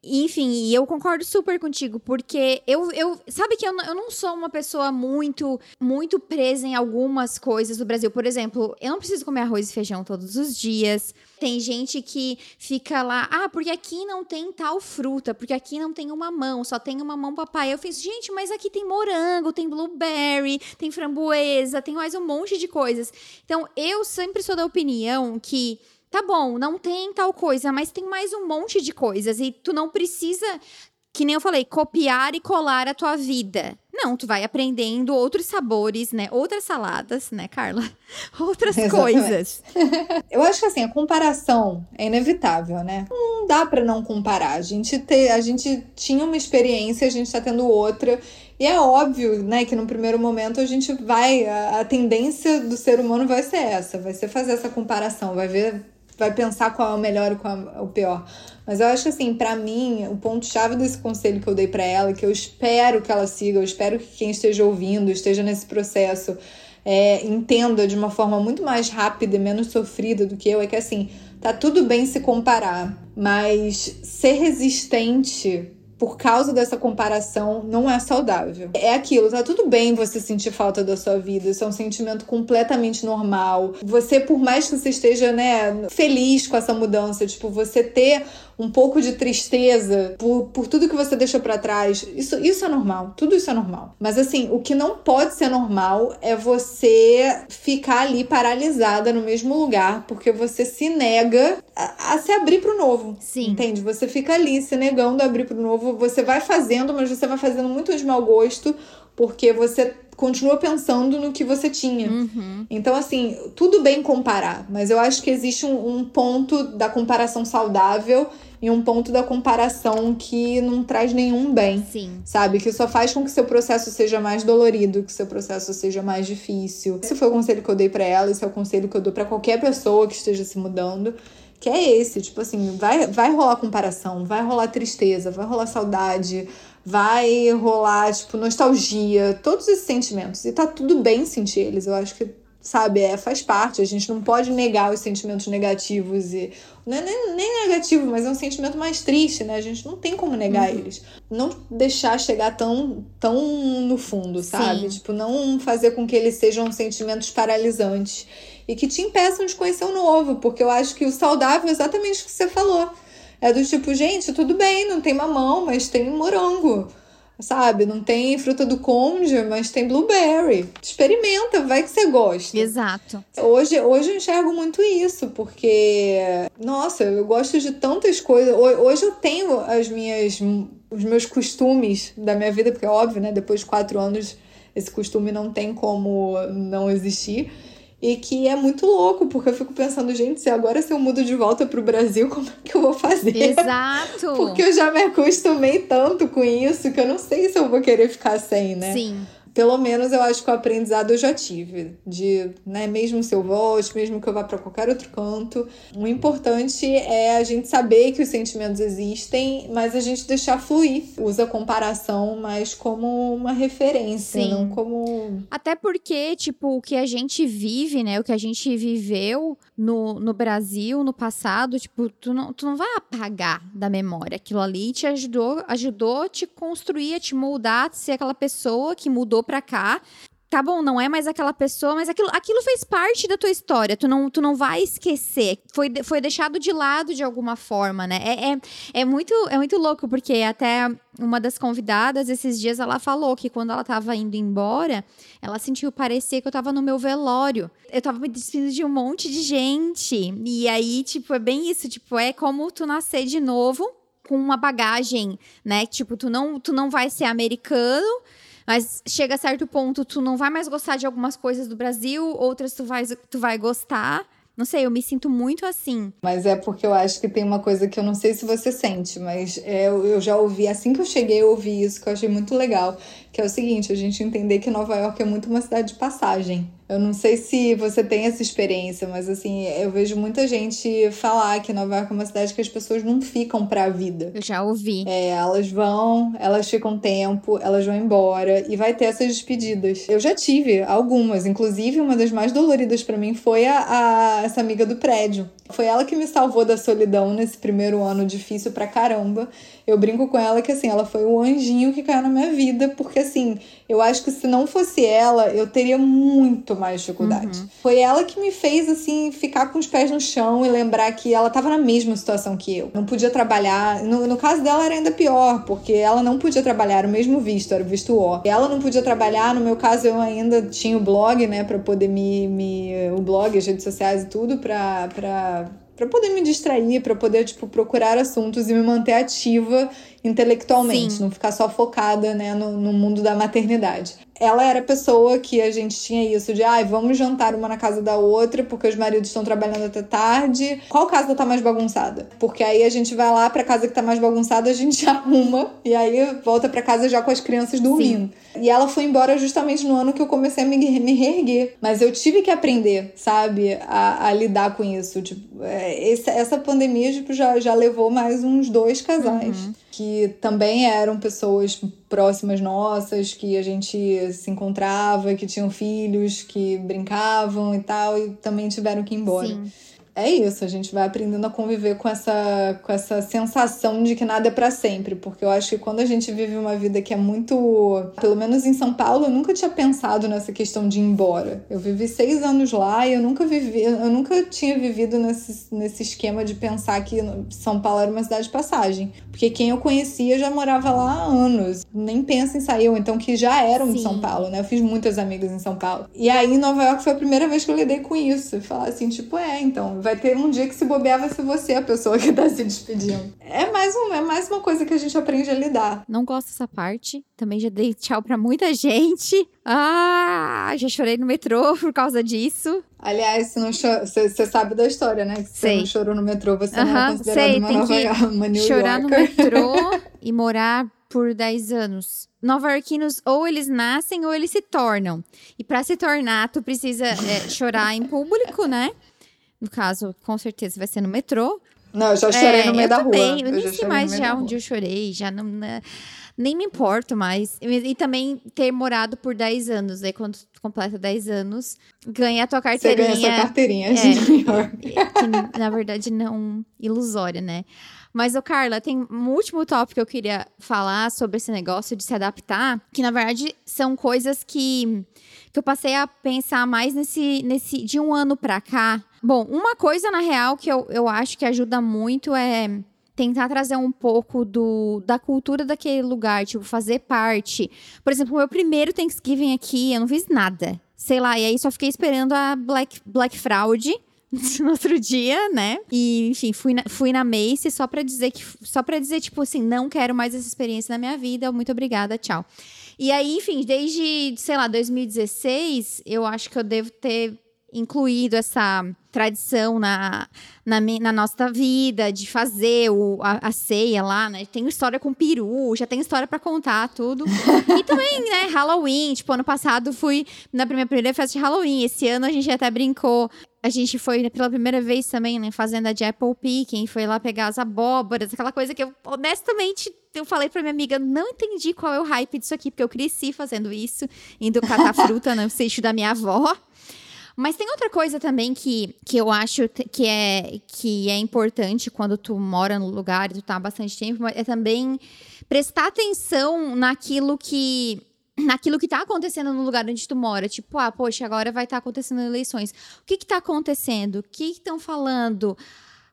Enfim, e eu concordo super contigo, porque eu, eu sabe que eu, eu não sou uma pessoa muito, muito presa em algumas coisas do Brasil. Por exemplo, eu não preciso comer arroz e feijão todos os dias. Tem gente que fica lá, ah, porque aqui não tem tal fruta, porque aqui não tem uma mão, só tem uma mão papai. Eu fiz, gente, mas aqui tem morango, tem blueberry, tem framboesa, tem mais um monte de coisas. Então, eu sempre sou da opinião que Tá bom, não tem tal coisa, mas tem mais um monte de coisas e tu não precisa, que nem eu falei, copiar e colar a tua vida. Não, tu vai aprendendo outros sabores, né? Outras saladas, né, Carla? Outras Exatamente. coisas. eu acho que assim, a comparação é inevitável, né? Não dá para não comparar. A gente, te, a gente tinha uma experiência, a gente tá tendo outra. E é óbvio, né, que no primeiro momento a gente vai. A, a tendência do ser humano vai ser essa, vai ser fazer essa comparação, vai ver vai pensar qual é o melhor e qual é o pior. Mas eu acho assim, para mim, o ponto-chave desse conselho que eu dei para ela, que eu espero que ela siga, eu espero que quem esteja ouvindo, esteja nesse processo, é, entenda de uma forma muito mais rápida e menos sofrida do que eu, é que assim, tá tudo bem se comparar, mas ser resistente por causa dessa comparação não é saudável. É aquilo, tá tudo bem você sentir falta da sua vida, isso é um sentimento completamente normal. Você, por mais que você esteja, né, feliz com essa mudança, tipo, você ter um pouco de tristeza por, por tudo que você deixou para trás, isso, isso é normal, tudo isso é normal. Mas assim, o que não pode ser normal é você ficar ali paralisada no mesmo lugar, porque você se nega a, a se abrir pro novo. Sim. Entende? Você fica ali se negando a abrir pro novo, você vai fazendo, mas você vai fazendo muito de mau gosto, porque você continua pensando no que você tinha. Uhum. Então, assim, tudo bem comparar, mas eu acho que existe um, um ponto da comparação saudável e um ponto da comparação que não traz nenhum bem. Sim. Sabe? Que só faz com que seu processo seja mais dolorido, que seu processo seja mais difícil. Esse foi o conselho que eu dei para ela, esse é o conselho que eu dou para qualquer pessoa que esteja se mudando. Que é esse, tipo assim, vai, vai rolar comparação, vai rolar tristeza, vai rolar saudade, vai rolar, tipo, nostalgia, todos esses sentimentos. E tá tudo bem sentir eles. Eu acho que sabe? É, faz parte. A gente não pode negar os sentimentos negativos e. Não é nem, nem negativo, mas é um sentimento mais triste, né? A gente não tem como negar uhum. eles. Não deixar chegar tão, tão no fundo, sabe? Sim. Tipo, não fazer com que eles sejam sentimentos paralisantes e que te impeçam de conhecer o novo, porque eu acho que o saudável é exatamente o que você falou. É do tipo, gente, tudo bem, não tem mamão, mas tem morango sabe? Não tem fruta do conde, mas tem blueberry. Experimenta, vai que você gosta. Exato. Hoje, hoje eu enxergo muito isso, porque, nossa, eu gosto de tantas coisas. Hoje eu tenho as minhas, os meus costumes da minha vida, porque é óbvio, né? Depois de quatro anos, esse costume não tem como não existir. E que é muito louco, porque eu fico pensando, gente, se agora se eu mudo de volta pro Brasil, como é que eu vou fazer? Exato! porque eu já me acostumei tanto com isso que eu não sei se eu vou querer ficar sem, né? Sim pelo menos eu acho que o aprendizado eu já tive. De, né, mesmo se eu volte, mesmo que eu vá para qualquer outro canto, o importante é a gente saber que os sentimentos existem, mas a gente deixar fluir. Usa a comparação mais como uma referência, Sim. não como. Até porque, tipo, o que a gente vive, né? O que a gente viveu no, no Brasil, no passado, tipo, tu não, tu não vai apagar da memória. Aquilo ali te ajudou, ajudou a te construir, a te moldar, a ser aquela pessoa que mudou para cá. tá bom, não é mais aquela pessoa, mas aquilo, aquilo fez parte da tua história. Tu não, tu não vai esquecer. Foi, foi deixado de lado de alguma forma, né? É, é, é, muito, é muito louco, porque até uma das convidadas esses dias ela falou que quando ela tava indo embora, ela sentiu parecer que eu tava no meu velório. Eu tava me despedindo de um monte de gente. E aí, tipo, é bem isso, tipo, é como tu nascer de novo com uma bagagem, né? Tipo, tu não, tu não vai ser americano, mas chega a certo ponto, tu não vai mais gostar de algumas coisas do Brasil, outras tu vai, tu vai gostar. Não sei, eu me sinto muito assim. Mas é porque eu acho que tem uma coisa que eu não sei se você sente, mas é, eu já ouvi, assim que eu cheguei, eu ouvi isso, que eu achei muito legal. Que é o seguinte, a gente entender que Nova York é muito uma cidade de passagem. Eu não sei se você tem essa experiência, mas assim, eu vejo muita gente falar que Nova York é uma cidade que as pessoas não ficam pra vida. Eu já ouvi. É, elas vão, elas ficam tempo, elas vão embora e vai ter essas despedidas. Eu já tive algumas, inclusive uma das mais doloridas para mim foi a, a, essa amiga do prédio. Foi ela que me salvou da solidão nesse primeiro ano difícil pra caramba. Eu brinco com ela que assim, ela foi o anjinho que caiu na minha vida, porque assim, eu acho que se não fosse ela, eu teria muito mais dificuldade. Uhum. Foi ela que me fez, assim, ficar com os pés no chão e lembrar que ela tava na mesma situação que eu. Não podia trabalhar. No, no caso dela era ainda pior, porque ela não podia trabalhar, era o mesmo visto, era o visto O. Ela não podia trabalhar, no meu caso eu ainda tinha o blog, né, para poder me, me. O blog, as redes sociais e tudo, pra. pra para poder me distrair, para poder tipo procurar assuntos e me manter ativa intelectualmente, Sim. não ficar só focada, né, no, no mundo da maternidade ela era a pessoa que a gente tinha isso de, ai, ah, vamos jantar uma na casa da outra, porque os maridos estão trabalhando até tarde. Qual casa tá mais bagunçada? Porque aí a gente vai lá pra casa que tá mais bagunçada, a gente arruma e aí volta pra casa já com as crianças dormindo. Sim. E ela foi embora justamente no ano que eu comecei a me, me reerguer. Mas eu tive que aprender, sabe, a, a lidar com isso. Tipo, é, esse, essa pandemia tipo, já, já levou mais uns dois casais. Uhum que também eram pessoas próximas nossas, que a gente se encontrava, que tinham filhos, que brincavam e tal, e também tiveram que ir embora. Sim é isso, a gente vai aprendendo a conviver com essa, com essa sensação de que nada é para sempre, porque eu acho que quando a gente vive uma vida que é muito. Pelo menos em São Paulo, eu nunca tinha pensado nessa questão de ir embora. Eu vivi seis anos lá e eu nunca vivi, eu nunca tinha vivido nesse, nesse esquema de pensar que São Paulo era uma cidade de passagem. Porque quem eu conhecia já morava lá há anos, nem pensa em sair, ou então que já eram de São Paulo, né? Eu fiz muitas amigas em São Paulo. E aí, Nova York foi a primeira vez que eu lidei com isso. Falar assim, tipo, é, então vai ter um dia que se bobear vai ser você a pessoa que tá se despedindo. É mais, um, é mais uma coisa que a gente aprende a lidar. Não gosto dessa parte. Também já dei tchau pra muita gente. Ah, já chorei no metrô por causa disso. Aliás, você sabe da história, né? Que você não chorou no metrô, você uh -huh, não é considerado sei, uma, nova, uma New Chorar no metrô e morar por 10 anos. Nova-iorquinos ou eles nascem ou eles se tornam. E para se tornar, tu precisa é, chorar em público, né? No caso, com certeza vai ser no metrô. Não, eu já chorei é, no meio da também. rua. Eu, eu nem sei mais já onde eu chorei, já não. Né, nem me importo mais. E, e, também ter morado por 10 anos. Aí quando tu completa 10 anos, ganha a tua carteirinha. Você ganha essa carteirinha é, de New York. Que, na verdade, não ilusória, né? Mas, o Carla, tem um último tópico que eu queria falar sobre esse negócio de se adaptar, que na verdade são coisas que, que eu passei a pensar mais nesse, nesse de um ano pra cá. Bom, uma coisa na real que eu, eu acho que ajuda muito é tentar trazer um pouco do, da cultura daquele lugar, tipo, fazer parte. Por exemplo, o meu primeiro Thanksgiving aqui, eu não fiz nada. Sei lá, e aí só fiquei esperando a Black, Black Fraud no outro dia, né? E, enfim, fui na, fui na Macy só pra dizer que. Só pra dizer, tipo assim, não quero mais essa experiência na minha vida. Muito obrigada, tchau. E aí, enfim, desde, sei lá, 2016, eu acho que eu devo ter incluído essa tradição na, na, na, nossa vida de fazer o, a, a, ceia lá, né? Tem história com peru, já tem história para contar, tudo. e também, né, Halloween. Tipo, ano passado fui na minha primeira festa de Halloween. Esse ano a gente até brincou. A gente foi pela primeira vez também, né, fazenda de Apple Picking, foi lá pegar as abóboras, aquela coisa que eu, honestamente, eu falei pra minha amiga, não entendi qual é o hype disso aqui, porque eu cresci fazendo isso, indo catar fruta no sítio da minha avó. Mas tem outra coisa também que, que eu acho que é, que é importante quando tu mora no lugar e tu tá há bastante tempo, é também prestar atenção naquilo que naquilo que está acontecendo no lugar onde tu mora. Tipo, ah, poxa, agora vai estar tá acontecendo eleições. O que está acontecendo? O que estão falando?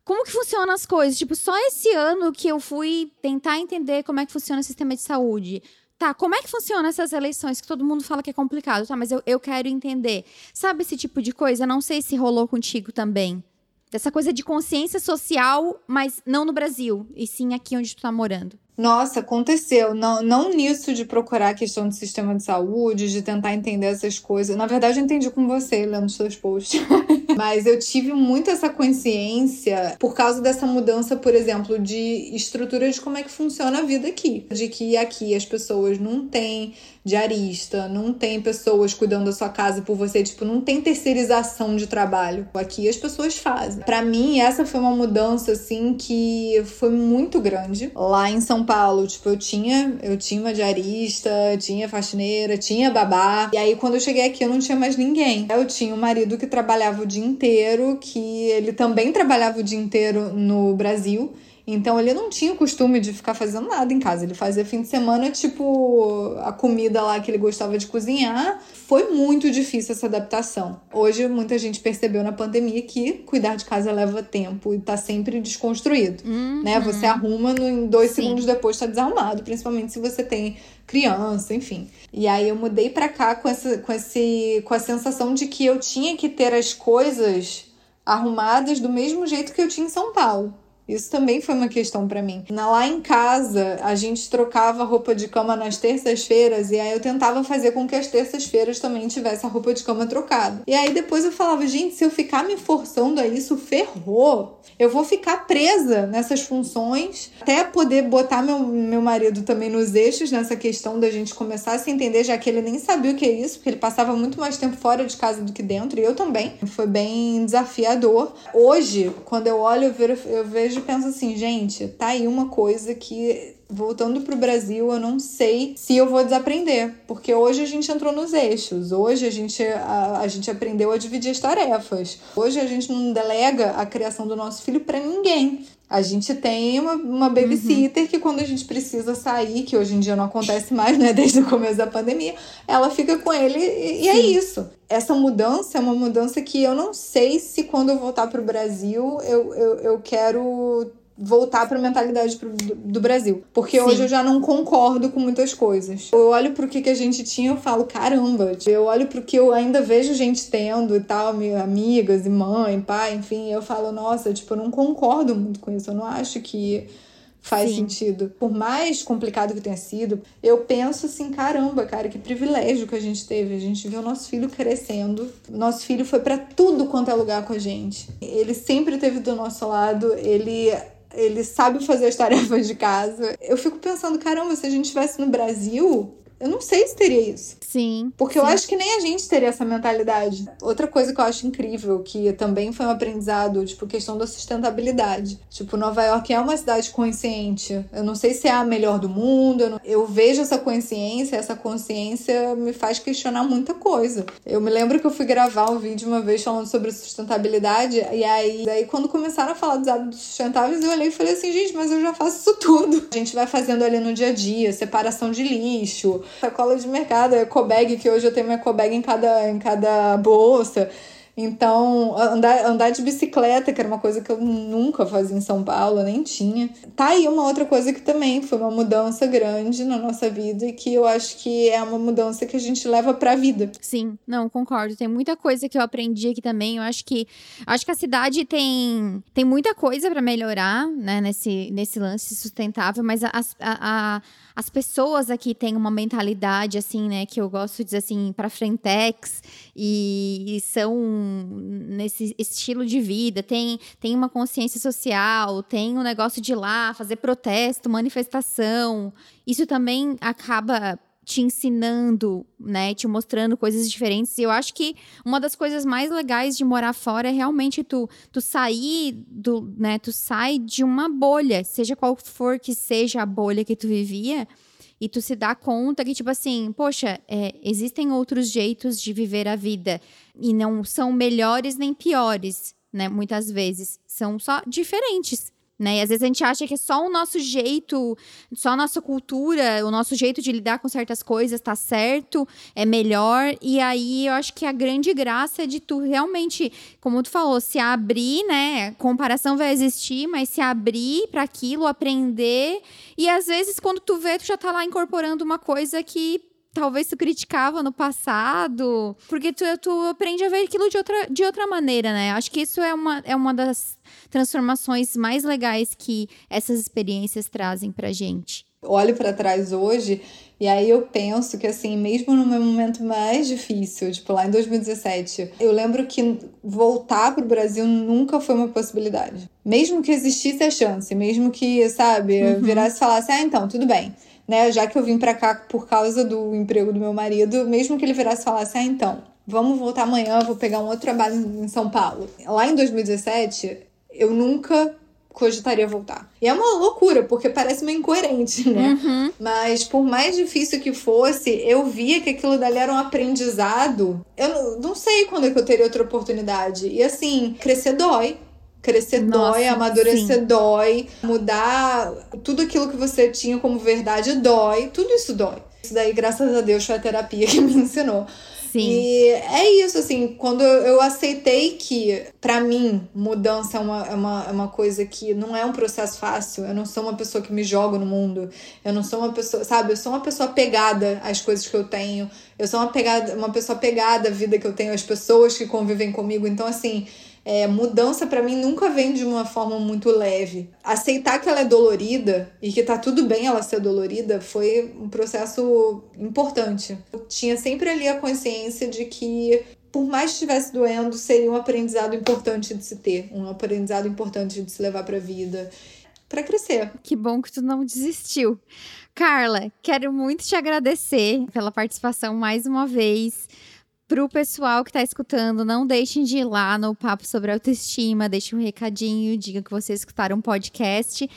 Como que funcionam as coisas? Tipo, só esse ano que eu fui tentar entender como é que funciona o sistema de saúde. Tá, como é que funciona essas eleições que todo mundo fala que é complicado? Tá, mas eu, eu quero entender. Sabe esse tipo de coisa? Não sei se rolou contigo também. Dessa coisa de consciência social, mas não no Brasil, e sim aqui onde tu tá morando. Nossa, aconteceu. Não, não nisso de procurar a questão do sistema de saúde, de tentar entender essas coisas. Na verdade, eu entendi com você, lendo seus posts. Mas eu tive muito essa consciência por causa dessa mudança, por exemplo, de estrutura de como é que funciona a vida aqui. De que aqui as pessoas não têm diarista, não tem pessoas cuidando da sua casa por você, tipo, não tem terceirização de trabalho. Aqui as pessoas fazem. Para mim, essa foi uma mudança assim que foi muito grande. Lá em São Paulo, tipo, eu tinha, eu tinha uma diarista, tinha faxineira, tinha babá. E aí quando eu cheguei aqui eu não tinha mais ninguém. Eu tinha um marido que trabalhava o dia inteiro, que ele também trabalhava o dia inteiro no Brasil. Então ele não tinha o costume de ficar fazendo nada em casa. Ele fazia fim de semana, tipo, a comida lá que ele gostava de cozinhar. Foi muito difícil essa adaptação. Hoje muita gente percebeu na pandemia que cuidar de casa leva tempo e tá sempre desconstruído. Uhum. Né? Você arruma no, em dois Sim. segundos depois tá desarrumado, principalmente se você tem criança, enfim. E aí eu mudei para cá com essa, com esse com a sensação de que eu tinha que ter as coisas arrumadas do mesmo jeito que eu tinha em São Paulo. Isso também foi uma questão para mim. Lá em casa, a gente trocava roupa de cama nas terças-feiras e aí eu tentava fazer com que as terças-feiras também tivesse a roupa de cama trocada. E aí depois eu falava, gente, se eu ficar me forçando a isso, ferrou. Eu vou ficar presa nessas funções até poder botar meu, meu marido também nos eixos nessa questão da gente começar a se entender, já que ele nem sabia o que é isso, porque ele passava muito mais tempo fora de casa do que dentro, e eu também. Foi bem desafiador. Hoje, quando eu olho, eu vejo vejo e penso assim, gente, tá aí uma coisa que voltando pro Brasil, eu não sei se eu vou desaprender, porque hoje a gente entrou nos eixos, hoje a gente, a, a gente aprendeu a dividir as tarefas, hoje a gente não delega a criação do nosso filho para ninguém. A gente tem uma, uma babysitter uhum. que quando a gente precisa sair, que hoje em dia não acontece mais, né, desde o começo da pandemia, ela fica com ele e, é isso. Essa mudança é uma mudança que eu não sei se quando eu voltar para o Brasil eu, eu, eu quero voltar para a mentalidade do Brasil. Porque Sim. hoje eu já não concordo com muitas coisas. Eu olho pro que, que a gente tinha e falo, caramba, eu olho pro que eu ainda vejo gente tendo e tal, amigas e mãe, pai, enfim, eu falo, nossa, tipo, eu não concordo muito com isso. Eu não acho que faz Sim. sentido. Por mais complicado que tenha sido, eu penso assim, caramba, cara, que privilégio que a gente teve. A gente viu nosso filho crescendo. Nosso filho foi para tudo quanto é lugar com a gente. Ele sempre esteve do nosso lado, ele ele sabe fazer as tarefas de casa. Eu fico pensando, caramba, se a gente estivesse no Brasil, eu não sei se teria isso. Sim. Porque sim. eu acho que nem a gente teria essa mentalidade. Outra coisa que eu acho incrível, que também foi um aprendizado, tipo, questão da sustentabilidade. Tipo, Nova York é uma cidade consciente. Eu não sei se é a melhor do mundo. Eu, não... eu vejo essa consciência, essa consciência me faz questionar muita coisa. Eu me lembro que eu fui gravar um vídeo uma vez falando sobre sustentabilidade, e aí, daí quando começaram a falar dos hábitos sustentáveis, eu olhei e falei assim, gente, mas eu já faço isso tudo. A gente vai fazendo ali no dia a dia, separação de lixo, sacola de mercado, ecobag, que hoje eu tenho uma ecobag em cada, em cada bolsa. Então, andar, andar de bicicleta, que era uma coisa que eu nunca fazia em São Paulo, nem tinha. Tá aí uma outra coisa que também foi uma mudança grande na nossa vida e que eu acho que é uma mudança que a gente leva pra vida. Sim, não, concordo. Tem muita coisa que eu aprendi aqui também. Eu acho que acho que a cidade tem, tem muita coisa para melhorar, né, nesse, nesse lance sustentável, mas a, a, a as pessoas aqui têm uma mentalidade, assim, né, que eu gosto de dizer assim, para frentex e, e, são nesse estilo de vida, tem, tem uma consciência social, tem um negócio de ir lá fazer protesto, manifestação. Isso também acaba te ensinando, né, te mostrando coisas diferentes. E eu acho que uma das coisas mais legais de morar fora é realmente tu, tu sair do, né, tu sai de uma bolha, seja qual for que seja a bolha que tu vivia, e tu se dá conta que, tipo assim, poxa, é, existem outros jeitos de viver a vida e não são melhores nem piores, né, muitas vezes, são só diferentes. Né? E às vezes a gente acha que é só o nosso jeito, só a nossa cultura, o nosso jeito de lidar com certas coisas tá certo, é melhor. E aí eu acho que a grande graça é de tu realmente, como tu falou, se abrir, né? Comparação vai existir, mas se abrir para aquilo, aprender. E às vezes quando tu vê, tu já tá lá incorporando uma coisa que talvez tu criticava no passado, porque tu, tu aprende a ver aquilo de outra, de outra maneira, né? Acho que isso é uma, é uma das transformações mais legais que essas experiências trazem pra gente. Olho para trás hoje e aí eu penso que assim, mesmo no meu momento mais difícil, tipo lá em 2017, eu lembro que voltar pro Brasil nunca foi uma possibilidade. Mesmo que existisse a chance, mesmo que, sabe, uhum. virasse e falasse: "Ah, então, tudo bem" né? Já que eu vim para cá por causa do emprego do meu marido, mesmo que ele virasse e falasse, ah, então, vamos voltar amanhã, vou pegar um outro trabalho em São Paulo. Lá em 2017, eu nunca cogitaria voltar. E é uma loucura, porque parece meio incoerente, né? Uhum. Mas por mais difícil que fosse, eu via que aquilo dali era um aprendizado. Eu não, não sei quando é que eu teria outra oportunidade. E assim, crescer dói. Crescer Nossa, dói, amadurecer sim. dói, mudar tudo aquilo que você tinha como verdade dói, tudo isso dói. Isso daí, graças a Deus, foi a terapia que me ensinou. Sim. E é isso, assim, quando eu aceitei que, para mim, mudança é uma, é, uma, é uma coisa que não é um processo fácil, eu não sou uma pessoa que me joga no mundo, eu não sou uma pessoa, sabe, eu sou uma pessoa pegada às coisas que eu tenho, eu sou uma, pegada, uma pessoa pegada à vida que eu tenho, às pessoas que convivem comigo, então, assim, é, mudança para mim nunca vem de uma forma muito leve. Aceitar que ela é dolorida e que tá tudo bem ela ser dolorida foi um processo importante. Eu tinha sempre ali a consciência de que por mais que estivesse doendo, seria um aprendizado importante de se ter, um aprendizado importante de se levar para a vida, para crescer. Que bom que tu não desistiu. Carla, quero muito te agradecer pela participação mais uma vez. Pro pessoal que tá escutando, não deixem de ir lá no Papo sobre Autoestima, deixem um recadinho, diga que vocês escutaram um podcast.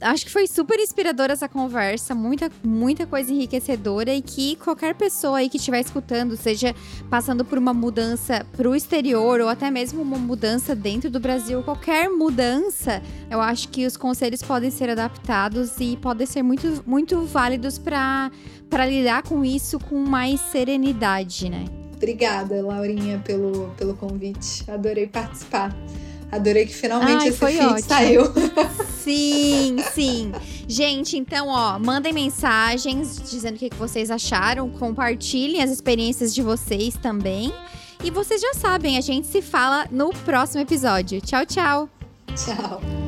Acho que foi super inspiradora essa conversa, muita, muita coisa enriquecedora e que qualquer pessoa aí que estiver escutando, seja passando por uma mudança pro exterior ou até mesmo uma mudança dentro do Brasil, qualquer mudança, eu acho que os conselhos podem ser adaptados e podem ser muito, muito válidos para lidar com isso com mais serenidade, né? Obrigada, Laurinha, pelo, pelo convite. Adorei participar. Adorei que finalmente Ai, esse feed ótimo. saiu. Sim, sim. Gente, então, ó, mandem mensagens dizendo o que vocês acharam, compartilhem as experiências de vocês também. E vocês já sabem, a gente se fala no próximo episódio. Tchau, tchau. Tchau.